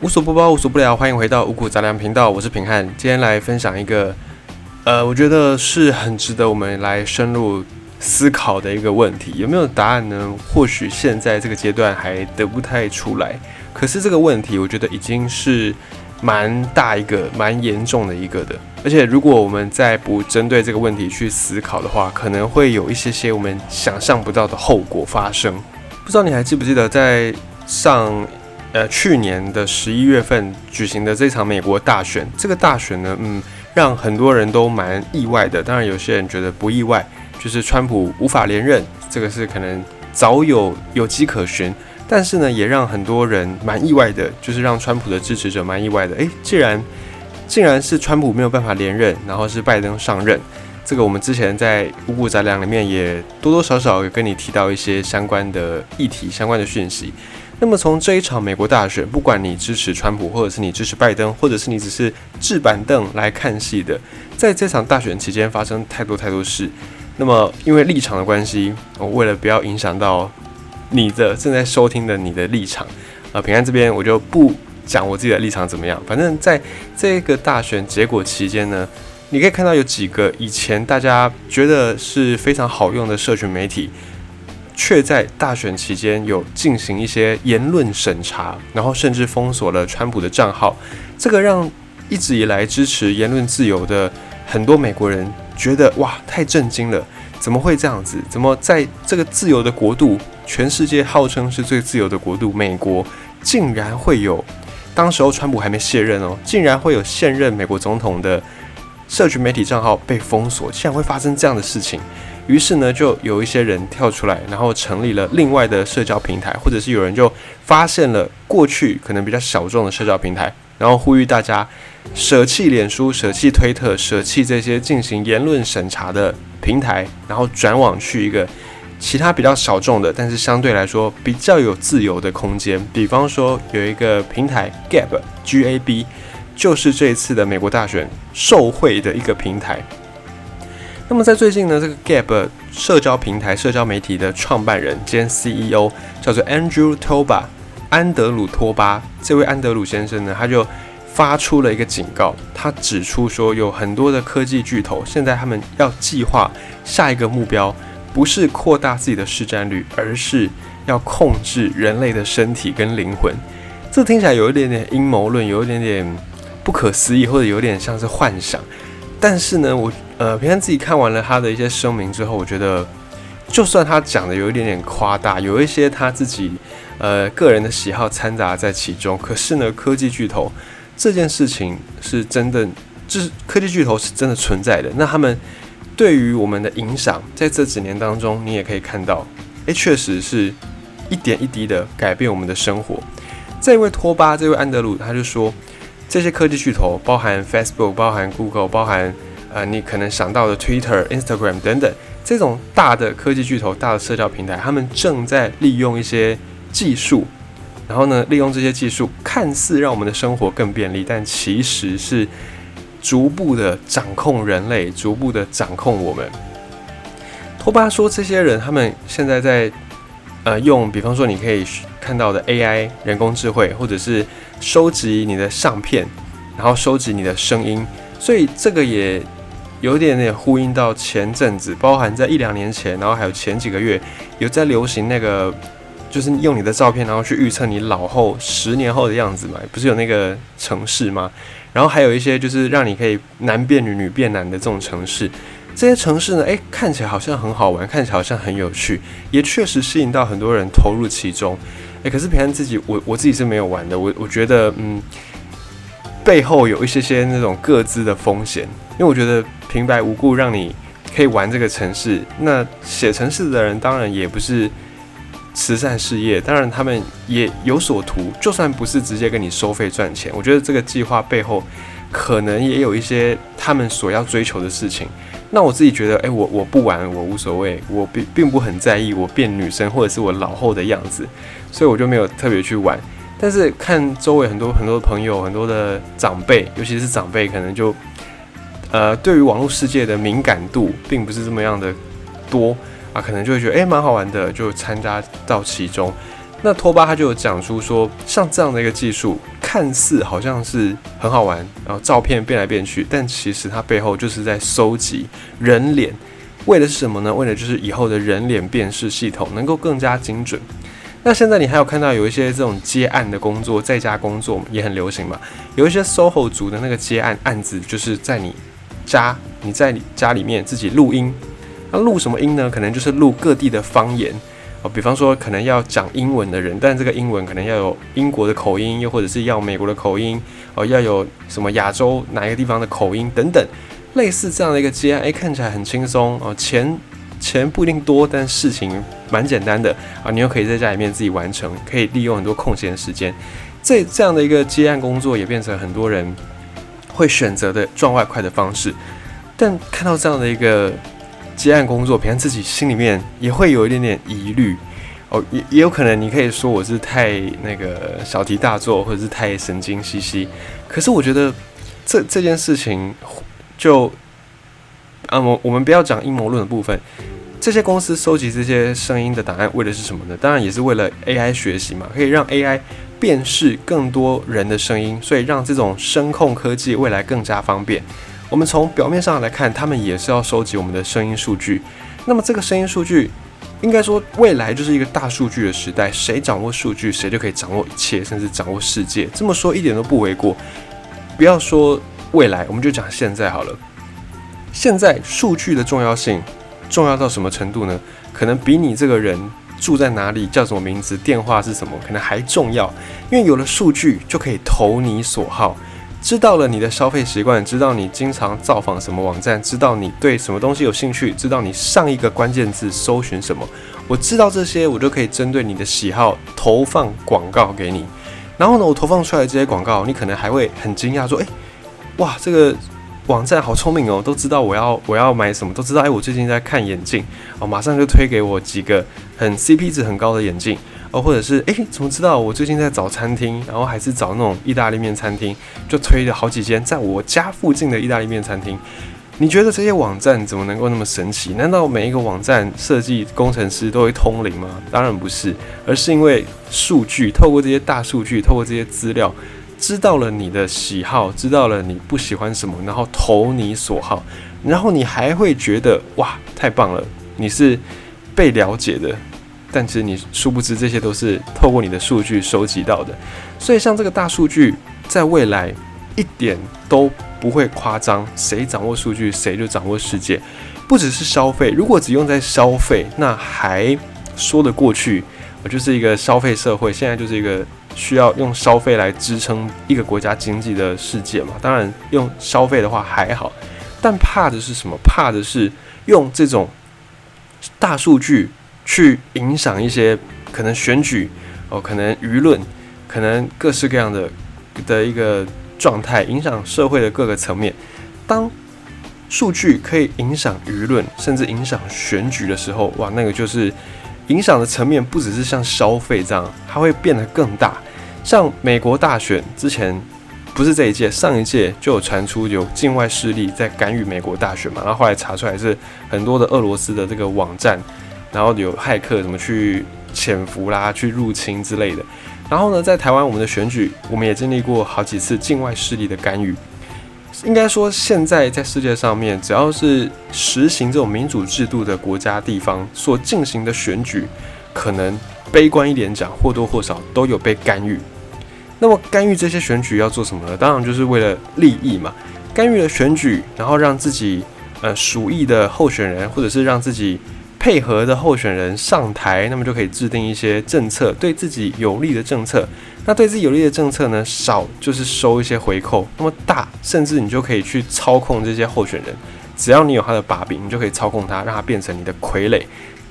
无所不包，无所不聊，欢迎回到五谷杂粮频道，我是平汉。今天来分享一个，呃，我觉得是很值得我们来深入思考的一个问题。有没有答案呢？或许现在这个阶段还得不太出来。可是这个问题，我觉得已经是蛮大一个、蛮严重的一个的。而且如果我们再不针对这个问题去思考的话，可能会有一些些我们想象不到的后果发生。不知道你还记不记得在上？呃，去年的十一月份举行的这场美国大选，这个大选呢，嗯，让很多人都蛮意外的。当然，有些人觉得不意外，就是川普无法连任，这个是可能早有有迹可循。但是呢，也让很多人蛮意外的，就是让川普的支持者蛮意外的。诶，既然竟然是川普没有办法连任，然后是拜登上任，这个我们之前在五谷杂粮里面也多多少少有跟你提到一些相关的议题、相关的讯息。那么从这一场美国大选，不管你支持川普，或者是你支持拜登，或者是你只是置板凳来看戏的，在这场大选期间发生太多太多事。那么因为立场的关系，我为了不要影响到你的正在收听的你的立场，呃，平安这边我就不讲我自己的立场怎么样。反正在这个大选结果期间呢，你可以看到有几个以前大家觉得是非常好用的社群媒体。却在大选期间有进行一些言论审查，然后甚至封锁了川普的账号，这个让一直以来支持言论自由的很多美国人觉得哇，太震惊了！怎么会这样子？怎么在这个自由的国度，全世界号称是最自由的国度，美国竟然会有？当时候川普还没卸任哦，竟然会有现任美国总统的社群媒体账号被封锁，竟然会发生这样的事情？于是呢，就有一些人跳出来，然后成立了另外的社交平台，或者是有人就发现了过去可能比较小众的社交平台，然后呼吁大家舍弃脸书、舍弃推特、舍弃这些进行言论审查的平台，然后转往去一个其他比较小众的，但是相对来说比较有自由的空间。比方说有一个平台 Gab，G A B，就是这一次的美国大选受贿的一个平台。那么在最近呢，这个 Gap 社交平台、社交媒体的创办人兼 CEO 叫做 Andrew Toba，安德鲁·托巴。这位安德鲁先生呢，他就发出了一个警告，他指出说，有很多的科技巨头现在他们要计划下一个目标，不是扩大自己的市占率，而是要控制人类的身体跟灵魂。这听起来有一点点阴谋论，有一点点不可思议，或者有点像是幻想。但是呢，我呃平常自己看完了他的一些声明之后，我觉得，就算他讲的有一点点夸大，有一些他自己呃个人的喜好掺杂在其中，可是呢，科技巨头这件事情是真的，就是科技巨头是真的存在的。那他们对于我们的影响，在这几年当中，你也可以看到，诶，确实是一点一滴的改变我们的生活。这位托巴，这位安德鲁，他就说。这些科技巨头，包含 Facebook、包含 Google、包含呃你可能想到的 Twitter、Instagram 等等这种大的科技巨头、大的社交平台，他们正在利用一些技术，然后呢，利用这些技术，看似让我们的生活更便利，但其实是逐步的掌控人类，逐步的掌控我们。托巴说，这些人他们现在在呃用，比方说你可以看到的 AI 人工智慧，或者是收集你的相片，然后收集你的声音，所以这个也有点点呼应到前阵子，包含在一两年前，然后还有前几个月有在流行那个，就是用你的照片，然后去预测你老后十年后的样子嘛，不是有那个城市吗？然后还有一些就是让你可以男变女，女变男的这种城市，这些城市呢，诶，看起来好像很好玩，看起来好像很有趣，也确实吸引到很多人投入其中。可是平安自己，我我自己是没有玩的。我我觉得，嗯，背后有一些些那种各自的风险，因为我觉得平白无故让你可以玩这个城市，那写城市的人当然也不是慈善事业，当然他们也有所图，就算不是直接跟你收费赚钱，我觉得这个计划背后可能也有一些他们所要追求的事情。那我自己觉得，诶，我我不玩，我无所谓，我并并不很在意我变女生或者是我老后的样子。所以我就没有特别去玩，但是看周围很多很多朋友，很多的长辈，尤其是长辈，可能就呃对于网络世界的敏感度并不是这么样的多啊，可能就会觉得诶蛮好玩的，就参加到其中。那托巴他就有讲出说，像这样的一个技术。看似好像是很好玩，然后照片变来变去，但其实它背后就是在收集人脸，为的是什么呢？为的就是以后的人脸辨识系统能够更加精准。那现在你还有看到有一些这种接案的工作，在家工作也很流行嘛？有一些 SOHO 族的那个接案案子，就是在你家，你在你家里面自己录音。那录什么音呢？可能就是录各地的方言比方说可能要讲英文的人，但这个英文可能要有英国的口音，又或者是要美国的口音哦，要有什么亚洲哪一个地方的口音等等，类似这样的一个接案，诶，看起来很轻松哦，钱。钱不一定多，但事情蛮简单的啊！你又可以在家里面自己完成，可以利用很多空闲的时间。这这样的一个接案工作，也变成很多人会选择的赚外快的方式。但看到这样的一个接案工作，平常自己心里面也会有一点点疑虑哦，也也有可能你可以说我是太那个小题大做，或者是太神经兮兮。可是我觉得这这件事情就，啊，我我们不要讲阴谋论的部分。这些公司收集这些声音的档案，为的是什么呢？当然也是为了 AI 学习嘛，可以让 AI 辨识更多人的声音，所以让这种声控科技未来更加方便。我们从表面上来看，他们也是要收集我们的声音数据。那么这个声音数据，应该说未来就是一个大数据的时代，谁掌握数据，谁就可以掌握一切，甚至掌握世界。这么说一点都不为过。不要说未来，我们就讲现在好了。现在数据的重要性。重要到什么程度呢？可能比你这个人住在哪里、叫什么名字、电话是什么，可能还重要。因为有了数据，就可以投你所好，知道了你的消费习惯，知道你经常造访什么网站，知道你对什么东西有兴趣，知道你上一个关键字搜寻什么。我知道这些，我就可以针对你的喜好投放广告给你。然后呢，我投放出来这些广告，你可能还会很惊讶，说：“诶，哇，这个。”网站好聪明哦，都知道我要我要买什么，都知道。哎，我最近在看眼镜哦，马上就推给我几个很 CP 值很高的眼镜哦，或者是哎，怎么知道我最近在找餐厅，然后还是找那种意大利面餐厅，就推了好几间在我家附近的意大利面餐厅。你觉得这些网站怎么能够那么神奇？难道每一个网站设计工程师都会通灵吗？当然不是，而是因为数据，透过这些大数据，透过这些资料。知道了你的喜好，知道了你不喜欢什么，然后投你所好，然后你还会觉得哇，太棒了，你是被了解的。但其实你殊不知，这些都是透过你的数据收集到的。所以像这个大数据，在未来一点都不会夸张，谁掌握数据，谁就掌握世界。不只是消费，如果只用在消费，那还说得过去。我就是一个消费社会，现在就是一个。需要用消费来支撑一个国家经济的世界嘛？当然，用消费的话还好，但怕的是什么？怕的是用这种大数据去影响一些可能选举哦，可能舆论，可能各式各样的的一个状态，影响社会的各个层面。当数据可以影响舆论，甚至影响选举的时候，哇，那个就是。影响的层面不只是像消费这样，它会变得更大。像美国大选之前，不是这一届，上一届就有传出有境外势力在干预美国大选嘛。然后后来查出来是很多的俄罗斯的这个网站，然后有骇客怎么去潜伏啦、去入侵之类的。然后呢，在台湾我们的选举，我们也经历过好几次境外势力的干预。应该说，现在在世界上面，只要是实行这种民主制度的国家、地方所进行的选举，可能悲观一点讲，或多或少都有被干预。那么，干预这些选举要做什么呢？当然就是为了利益嘛。干预了选举，然后让自己呃属意的候选人，或者是让自己配合的候选人上台，那么就可以制定一些政策，对自己有利的政策。那对自己有利的政策呢？少就是收一些回扣，那么大，甚至你就可以去操控这些候选人。只要你有他的把柄，你就可以操控他，让他变成你的傀儡。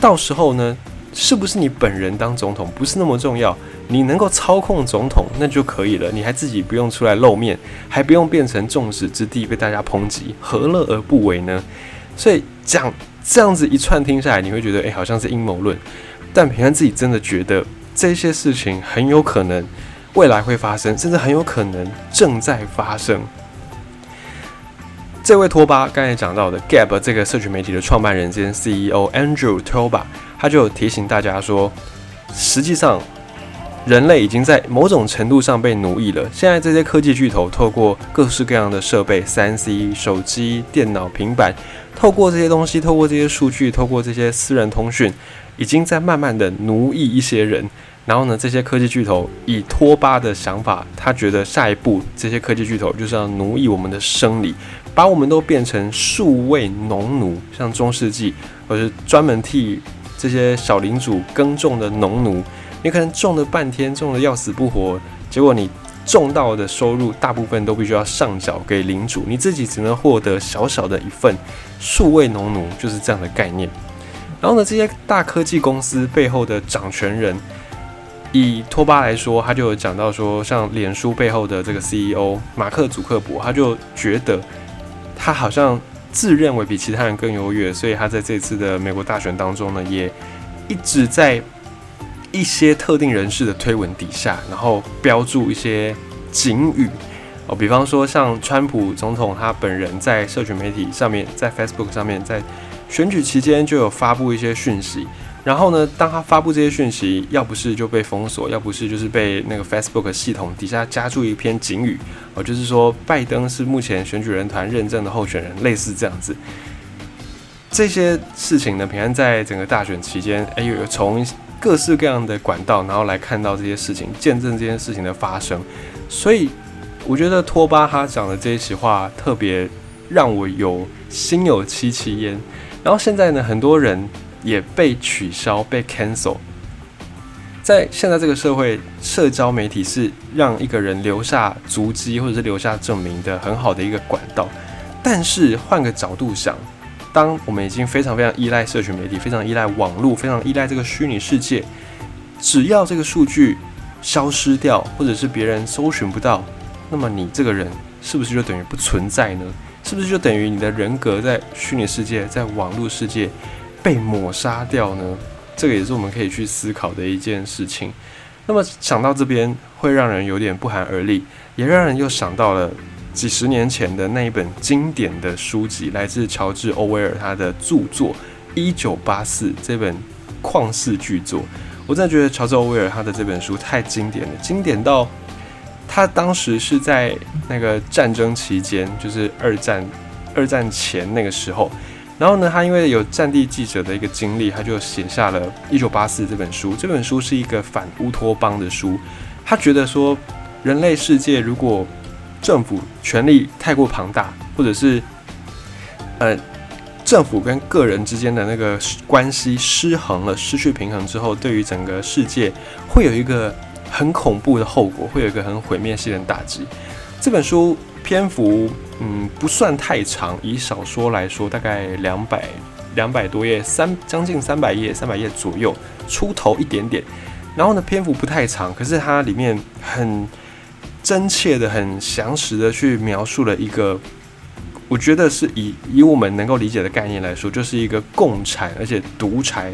到时候呢，是不是你本人当总统不是那么重要，你能够操控总统那就可以了。你还自己不用出来露面，还不用变成众矢之的被大家抨击，何乐而不为呢？所以讲这样子一串听下来，你会觉得诶，好像是阴谋论。但平安自己真的觉得。这些事情很有可能未来会发生，甚至很有可能正在发生。这位托巴刚才讲到的 Gab 这个社群媒体的创办人兼 CEO Andrew Toba，他就提醒大家说，实际上人类已经在某种程度上被奴役了。现在这些科技巨头透过各式各样的设备，三 C、手机、电脑、平板，透过这些东西，透过这些数据，透过这些私人通讯，已经在慢慢的奴役一些人。然后呢，这些科技巨头以托巴的想法，他觉得下一步这些科技巨头就是要奴役我们的生理，把我们都变成数位农奴，像中世纪，或是专门替这些小领主耕种的农奴。你可能种了半天，种的要死不活，结果你种到的收入大部分都必须要上缴给领主，你自己只能获得小小的一份。数位农奴就是这样的概念。然后呢，这些大科技公司背后的掌权人。以托巴来说，他就有讲到说，像脸书背后的这个 CEO 马克·祖克伯，他就觉得他好像自认为比其他人更优越，所以他在这次的美国大选当中呢，也一直在一些特定人士的推文底下，然后标注一些警语哦，比方说像川普总统他本人在社群媒体上面，在 Facebook 上面，在选举期间就有发布一些讯息。然后呢，当他发布这些讯息，要不是就被封锁，要不是就是被那个 Facebook 系统底下加注一篇警语，哦，就是说拜登是目前选举人团认证的候选人，类似这样子。这些事情呢，平安在整个大选期间，哎，有从各式各样的管道，然后来看到这些事情，见证这件事情的发生。所以，我觉得托巴哈讲的这一席话，特别让我有心有戚戚焉。然后现在呢，很多人。也被取消、被 cancel。在现在这个社会，社交媒体是让一个人留下足迹或者是留下证明的很好的一个管道。但是换个角度想，当我们已经非常非常依赖社群媒体、非常依赖网络、非常依赖这个虚拟世界，只要这个数据消失掉，或者是别人搜寻不到，那么你这个人是不是就等于不存在呢？是不是就等于你的人格在虚拟世界、在网络世界？被抹杀掉呢？这个也是我们可以去思考的一件事情。那么想到这边，会让人有点不寒而栗，也让人又想到了几十年前的那一本经典的书籍，来自乔治·欧威尔他的著作《一九八四》这本旷世巨作。我真的觉得乔治·欧威尔他的这本书太经典了，经典到他当时是在那个战争期间，就是二战二战前那个时候。然后呢，他因为有战地记者的一个经历，他就写下了《一九八四》这本书。这本书是一个反乌托邦的书。他觉得说，人类世界如果政府权力太过庞大，或者是呃政府跟个人之间的那个关系失衡了，失去平衡之后，对于整个世界会有一个很恐怖的后果，会有一个很毁灭性的打击。这本书篇幅。嗯，不算太长，以小说来说，大概两百两百多页，三将近三百页，三百页左右出头一点点。然后呢，篇幅不太长，可是它里面很真切的、很详实的去描述了一个，我觉得是以以我们能够理解的概念来说，就是一个共产而且独裁、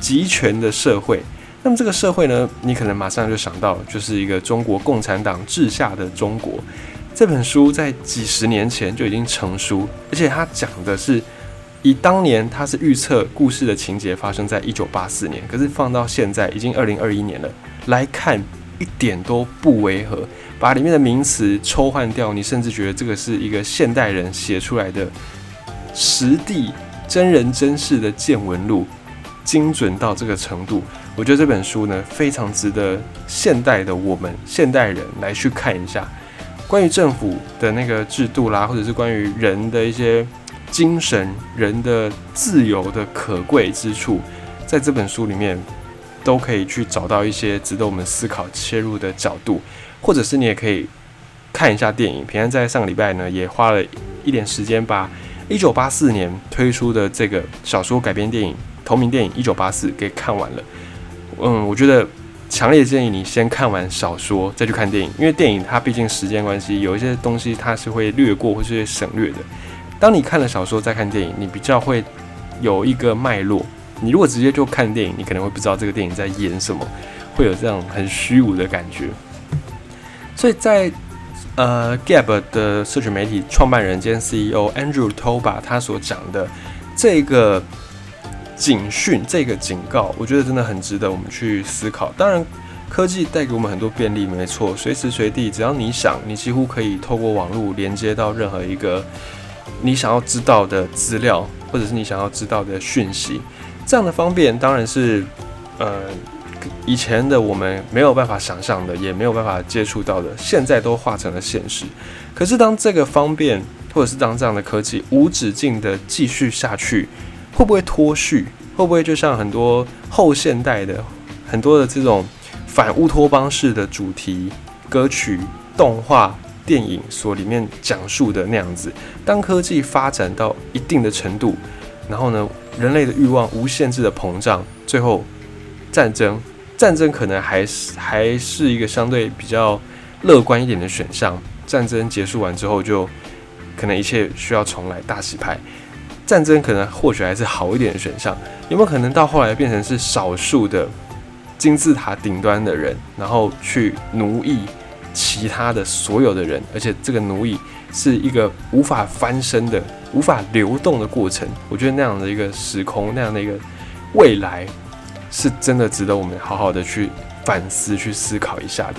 集权的社会。那么这个社会呢，你可能马上就想到，就是一个中国共产党治下的中国。这本书在几十年前就已经成书，而且它讲的是以当年它是预测故事的情节发生在一九八四年，可是放到现在已经二零二一年了来看，一点都不违和。把里面的名词抽换掉，你甚至觉得这个是一个现代人写出来的实地真人真事的见闻录，精准到这个程度。我觉得这本书呢，非常值得现代的我们现代人来去看一下。关于政府的那个制度啦，或者是关于人的一些精神、人的自由的可贵之处，在这本书里面都可以去找到一些值得我们思考、切入的角度，或者是你也可以看一下电影。平安在上个礼拜呢，也花了一点时间把一九八四年推出的这个小说改编电影同名电影《一九八四》给看完了。嗯，我觉得。强烈建议你先看完小说再去看电影，因为电影它毕竟时间关系，有一些东西它是会略过或是省略的。当你看了小说再看电影，你比较会有一个脉络。你如果直接就看电影，你可能会不知道这个电影在演什么，会有这样很虚无的感觉。所以在呃，Gab 的社群媒体创办人兼 CEO Andrew Toba 他所讲的这个。警讯这个警告，我觉得真的很值得我们去思考。当然，科技带给我们很多便利，没错，随时随地，只要你想，你几乎可以透过网络连接到任何一个你想要知道的资料，或者是你想要知道的讯息。这样的方便当然是，呃，以前的我们没有办法想象的，也没有办法接触到的，现在都化成了现实。可是当这个方便，或者是当这样的科技无止境的继续下去，会不会脱序？会不会就像很多后现代的很多的这种？反乌托邦式的主题歌曲、动画、电影所里面讲述的那样子，当科技发展到一定的程度，然后呢，人类的欲望无限制的膨胀，最后战争，战争可能还是还是一个相对比较乐观一点的选项。战争结束完之后，就可能一切需要重来，大洗牌。战争可能或许还是好一点的选项，有没有可能到后来变成是少数的？金字塔顶端的人，然后去奴役其他的所有的人，而且这个奴役是一个无法翻身的、无法流动的过程。我觉得那样的一个时空，那样的一个未来，是真的值得我们好好的去反思、去思考一下的。